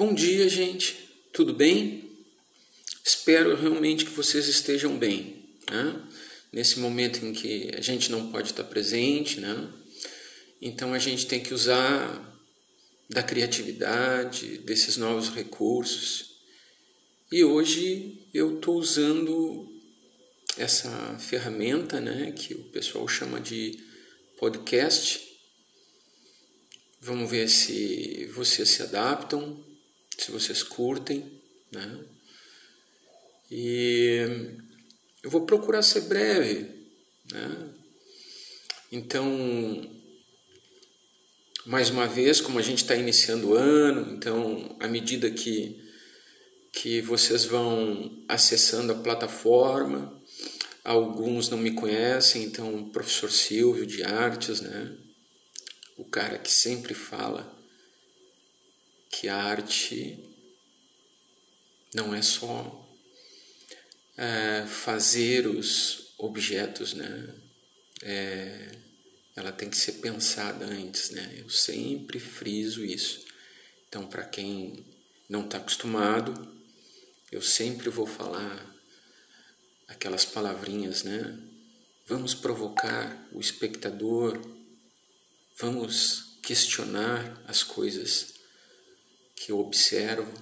Bom dia, gente. Tudo bem? Espero realmente que vocês estejam bem. Né? Nesse momento em que a gente não pode estar presente, né? então a gente tem que usar da criatividade, desses novos recursos. E hoje eu estou usando essa ferramenta né, que o pessoal chama de podcast. Vamos ver se vocês se adaptam se vocês curtem, né? E eu vou procurar ser breve, né? Então, mais uma vez, como a gente está iniciando o ano, então, à medida que, que vocês vão acessando a plataforma, alguns não me conhecem, então, o professor Silvio de Artes, né? O cara que sempre fala que a arte não é só é, fazer os objetos, né? É, ela tem que ser pensada antes, né? Eu sempre friso isso. Então, para quem não está acostumado, eu sempre vou falar aquelas palavrinhas, né? Vamos provocar o espectador, vamos questionar as coisas eu observo,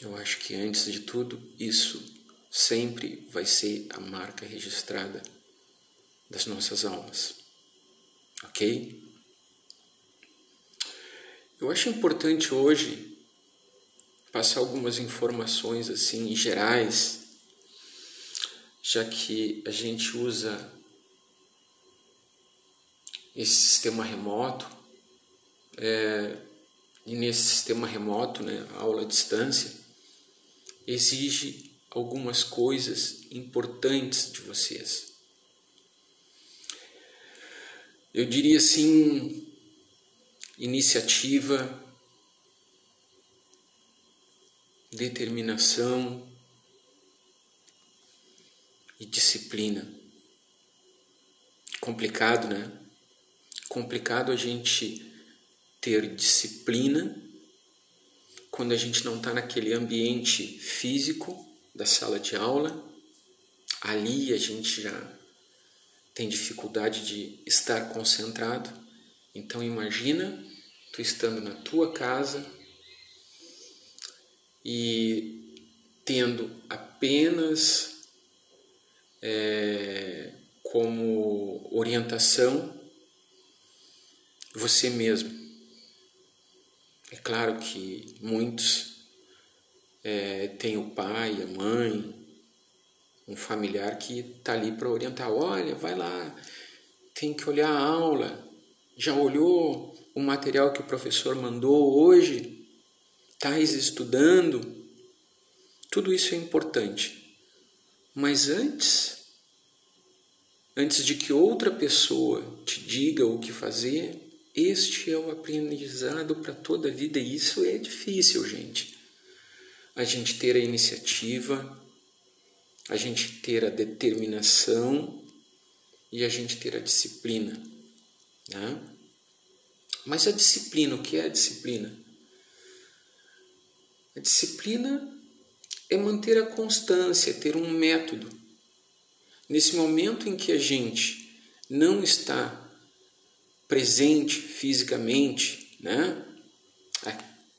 eu acho que antes de tudo, isso sempre vai ser a marca registrada das nossas almas. Ok? Eu acho importante hoje passar algumas informações assim gerais, já que a gente usa esse sistema remoto. É, e nesse sistema remoto, né, aula à distância, exige algumas coisas importantes de vocês. Eu diria assim, iniciativa, determinação e disciplina. Complicado, né? Complicado a gente ter disciplina quando a gente não está naquele ambiente físico da sala de aula. Ali a gente já tem dificuldade de estar concentrado. Então imagina tu estando na tua casa e tendo apenas é, como orientação você mesmo. É claro que muitos é, têm o pai, a mãe, um familiar que está ali para orientar. Olha, vai lá, tem que olhar a aula. Já olhou o material que o professor mandou hoje? Estás estudando? Tudo isso é importante. Mas antes, antes de que outra pessoa te diga o que fazer, este é o aprendizado para toda a vida e isso é difícil, gente. A gente ter a iniciativa, a gente ter a determinação e a gente ter a disciplina. Né? Mas a disciplina, o que é a disciplina? A disciplina é manter a constância, ter um método. Nesse momento em que a gente não está presente fisicamente, né?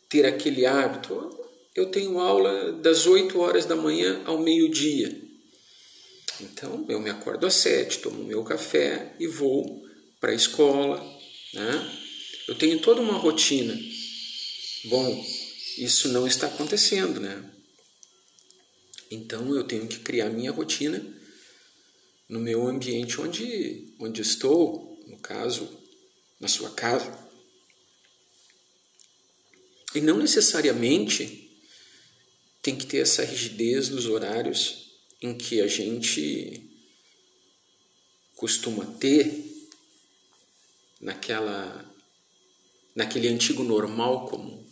ter aquele hábito. Eu tenho aula das 8 horas da manhã ao meio-dia. Então eu me acordo às 7, tomo meu café e vou para a escola. Né? Eu tenho toda uma rotina. Bom, isso não está acontecendo, né? Então eu tenho que criar minha rotina no meu ambiente onde, onde estou, no caso, na sua casa. E não necessariamente tem que ter essa rigidez nos horários em que a gente costuma ter naquela naquele antigo normal como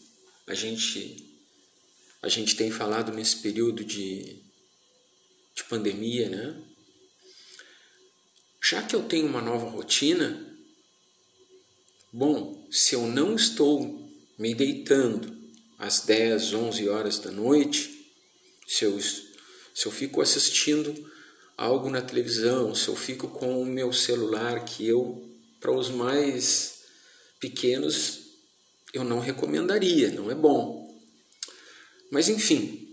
a gente a gente tem falado nesse período de, de pandemia, né? Já que eu tenho uma nova rotina, Bom, se eu não estou me deitando às 10, 11 horas da noite, se eu, se eu fico assistindo algo na televisão, se eu fico com o meu celular, que eu, para os mais pequenos, eu não recomendaria, não é bom. Mas enfim,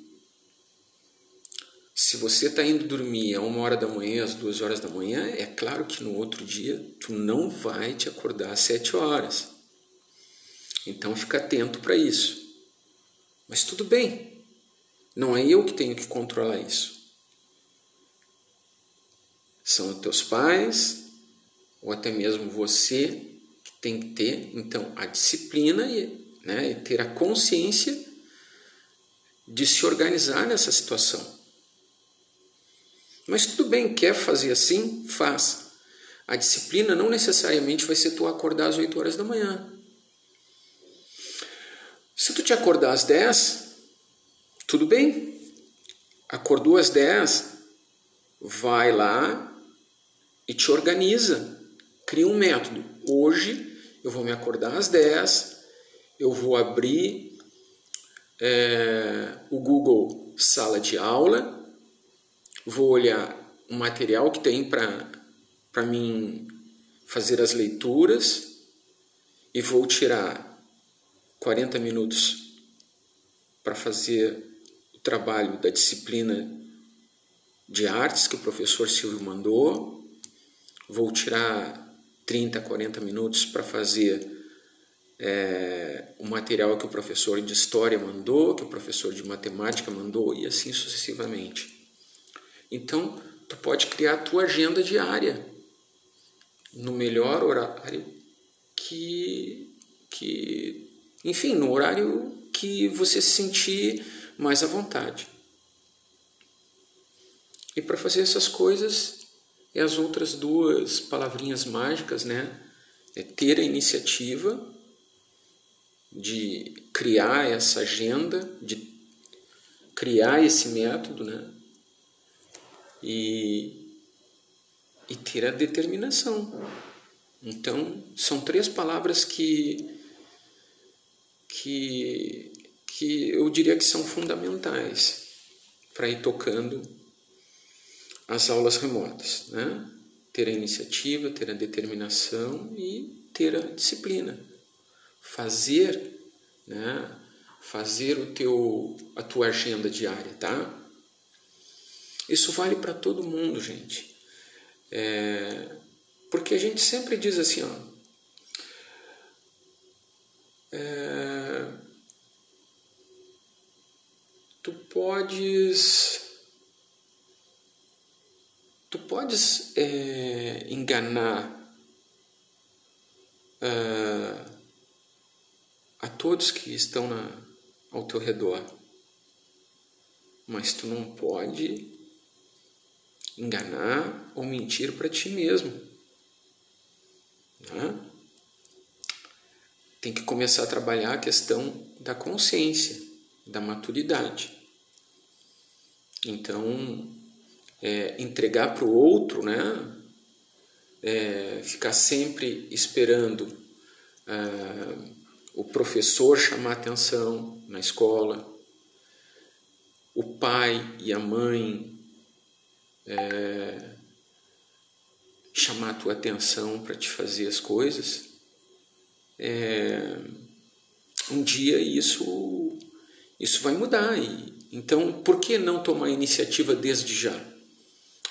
se você está indo dormir a uma hora da manhã, às duas horas da manhã, é claro que no outro dia tu não vai te acordar às sete horas. Então fica atento para isso. Mas tudo bem, não é eu que tenho que controlar isso. São os teus pais, ou até mesmo você, que tem que ter então a disciplina e, né, e ter a consciência de se organizar nessa situação. Mas tudo bem, quer fazer assim? Faz. A disciplina não necessariamente vai ser tu acordar às 8 horas da manhã. Se tu te acordar às 10, tudo bem. Acordou às 10, vai lá e te organiza. Cria um método. Hoje eu vou me acordar às 10, eu vou abrir é, o Google Sala de Aula vou olhar um material que tem para mim fazer as leituras e vou tirar 40 minutos para fazer o trabalho da disciplina de artes que o professor Silvio mandou. Vou tirar 30, 40 minutos para fazer é, o material que o professor de história mandou, que o professor de matemática mandou e assim sucessivamente. Então, tu pode criar a tua agenda diária no melhor horário que, que enfim, no horário que você se sentir mais à vontade. E para fazer essas coisas, é as outras duas palavrinhas mágicas, né? É ter a iniciativa de criar essa agenda, de criar esse método, né? E, e ter a determinação. Então, são três palavras que, que, que eu diria que são fundamentais para ir tocando as aulas remotas. Né? Ter a iniciativa, ter a determinação e ter a disciplina. Fazer, né? fazer o teu, a tua agenda diária, tá? Isso vale para todo mundo, gente. É, porque a gente sempre diz assim, ó. É, tu podes. Tu podes é, enganar é, a todos que estão na, ao teu redor, mas tu não pode enganar ou mentir para ti mesmo. Né? Tem que começar a trabalhar a questão da consciência, da maturidade. Então, é, entregar para o outro, né? É, ficar sempre esperando é, o professor chamar atenção na escola, o pai e a mãe é, chamar a tua atenção para te fazer as coisas, é, um dia isso, isso vai mudar. E, então, por que não tomar iniciativa desde já?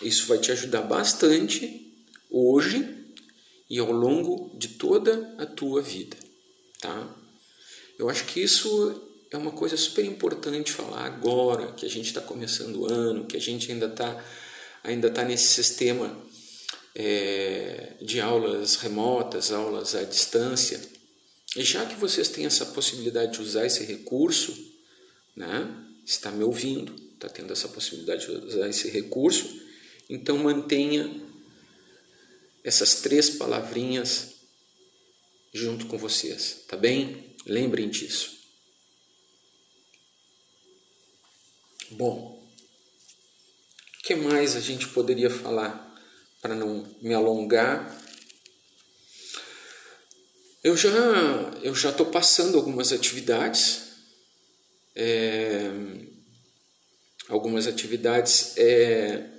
Isso vai te ajudar bastante hoje e ao longo de toda a tua vida, tá? Eu acho que isso é uma coisa super importante falar agora, que a gente está começando o ano, que a gente ainda está ainda está nesse sistema é, de aulas remotas, aulas à distância. E já que vocês têm essa possibilidade de usar esse recurso, né, está me ouvindo, está tendo essa possibilidade de usar esse recurso, então mantenha essas três palavrinhas junto com vocês, tá bem? Lembrem disso. Bom, que mais a gente poderia falar para não me alongar? Eu já eu já estou passando algumas atividades é, algumas atividades é,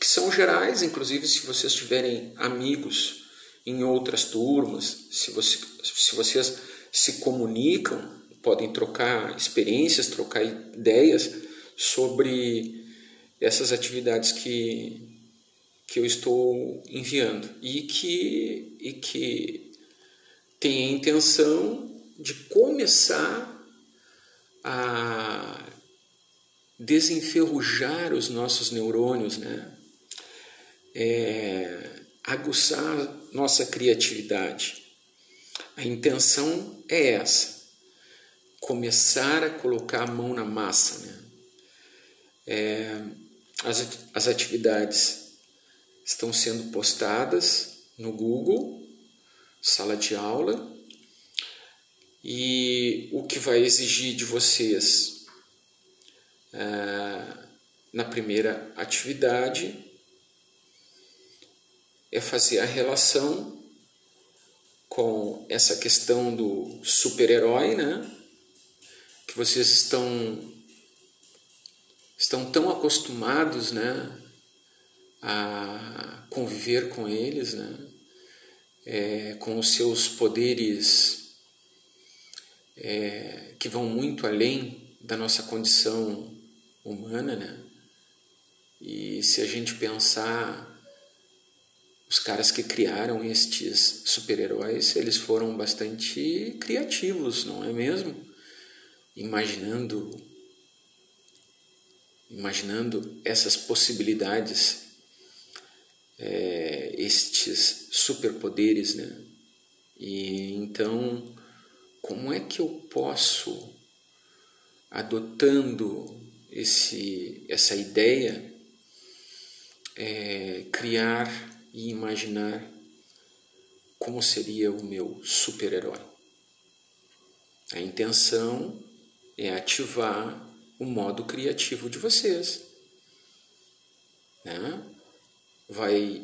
que são gerais, inclusive se vocês tiverem amigos em outras turmas, se, você, se vocês se comunicam, podem trocar experiências, trocar ideias sobre essas atividades que, que eu estou enviando e que, e que tem a intenção de começar a desenferrujar os nossos neurônios, né? É, aguçar nossa criatividade. A intenção é essa, começar a colocar a mão na massa. Né? É, as, atividades estão sendo postadas no Google, sala de aula, e o que vai exigir de vocês é, na primeira atividade é fazer a relação com essa questão do super-herói, né? Que vocês estão estão tão acostumados, né, a conviver com eles, né, é, com os seus poderes é, que vão muito além da nossa condição humana, né? E se a gente pensar os caras que criaram estes super-heróis, eles foram bastante criativos, não é mesmo? Imaginando imaginando essas possibilidades, é, estes superpoderes, né? E então, como é que eu posso, adotando esse, essa ideia, é, criar e imaginar como seria o meu super-herói. A intenção é ativar o modo criativo de vocês. Né? Vai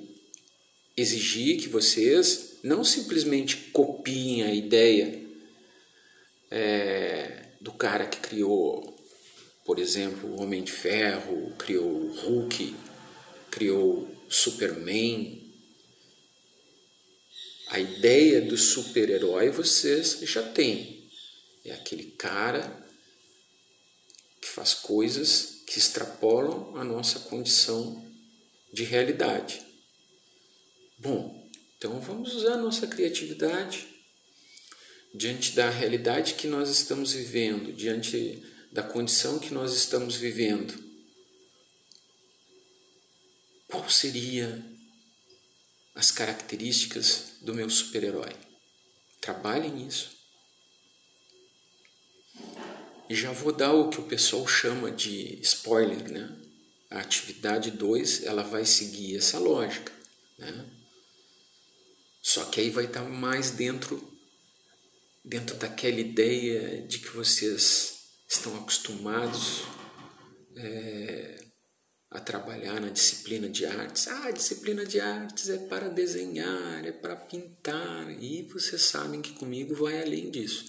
exigir que vocês não simplesmente copiem a ideia é, do cara que criou, por exemplo, o Homem de Ferro, criou o Hulk, criou Superman, a ideia do super-herói vocês já têm. É aquele cara faz coisas que extrapolam a nossa condição de realidade. Bom, então vamos usar a nossa criatividade diante da realidade que nós estamos vivendo, diante da condição que nós estamos vivendo. Qual seria as características do meu super-herói. Trabalhe nisso. E já vou dar o que o pessoal chama de spoiler, né? A atividade 2, ela vai seguir essa lógica, né? Só que aí vai estar mais dentro dentro daquela ideia de que vocês estão acostumados é, a trabalhar na disciplina de artes. Ah, a disciplina de artes é para desenhar, é para pintar. E vocês sabem que comigo vai além disso.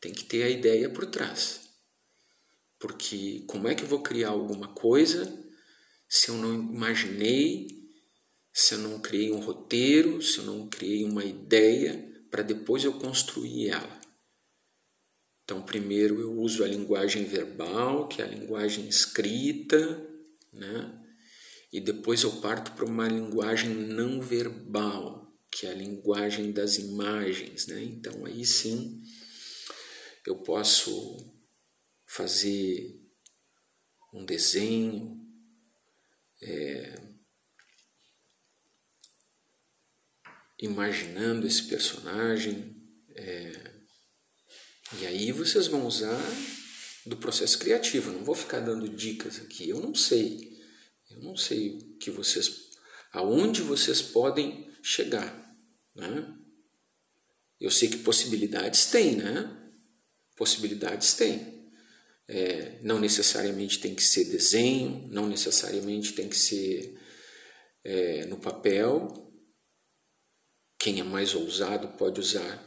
Tem que ter a ideia por trás. Porque como é que eu vou criar alguma coisa se eu não imaginei, se eu não criei um roteiro, se eu não criei uma ideia para depois eu construir ela? Então, primeiro eu uso a linguagem verbal, que é a linguagem escrita, né? E depois eu parto para uma linguagem não verbal, que é a linguagem das imagens, né? Então aí sim eu posso fazer um desenho, é, imaginando esse personagem, é, e aí vocês vão usar do processo criativo. Não vou ficar dando dicas aqui. Eu não sei. Eu não sei que vocês, aonde vocês podem chegar, né? Eu sei que possibilidades tem, né? Possibilidades tem. É, não necessariamente tem que ser desenho, não necessariamente tem que ser é, no papel. Quem é mais ousado pode usar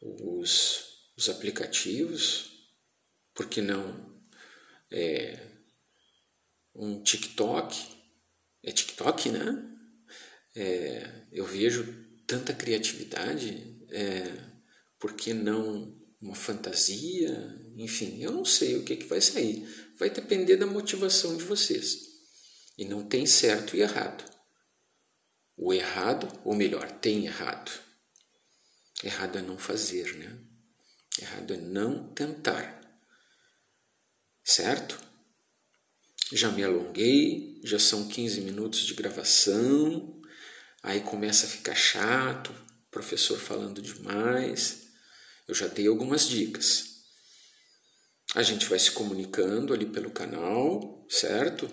os, os aplicativos, Por que não é, um TikTok? É TikTok, né? É, eu vejo tanta criatividade, é, por que não uma fantasia? Enfim, eu não sei o que, que vai sair. Vai depender da motivação de vocês. E não tem certo e errado. O errado, ou melhor, tem errado. Errado é não fazer, né? Errado é não tentar. Certo? Já me alonguei, já são 15 minutos de gravação, aí começa a ficar chato, professor falando demais. Eu já dei algumas dicas. A gente vai se comunicando ali pelo canal, certo?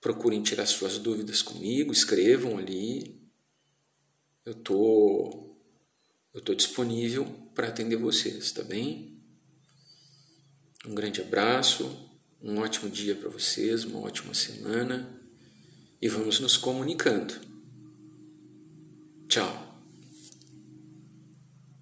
Procurem tirar suas dúvidas comigo, escrevam ali. Eu tô eu tô disponível para atender vocês, tá bem? Um grande abraço, um ótimo dia para vocês, uma ótima semana e vamos nos comunicando. Tchau.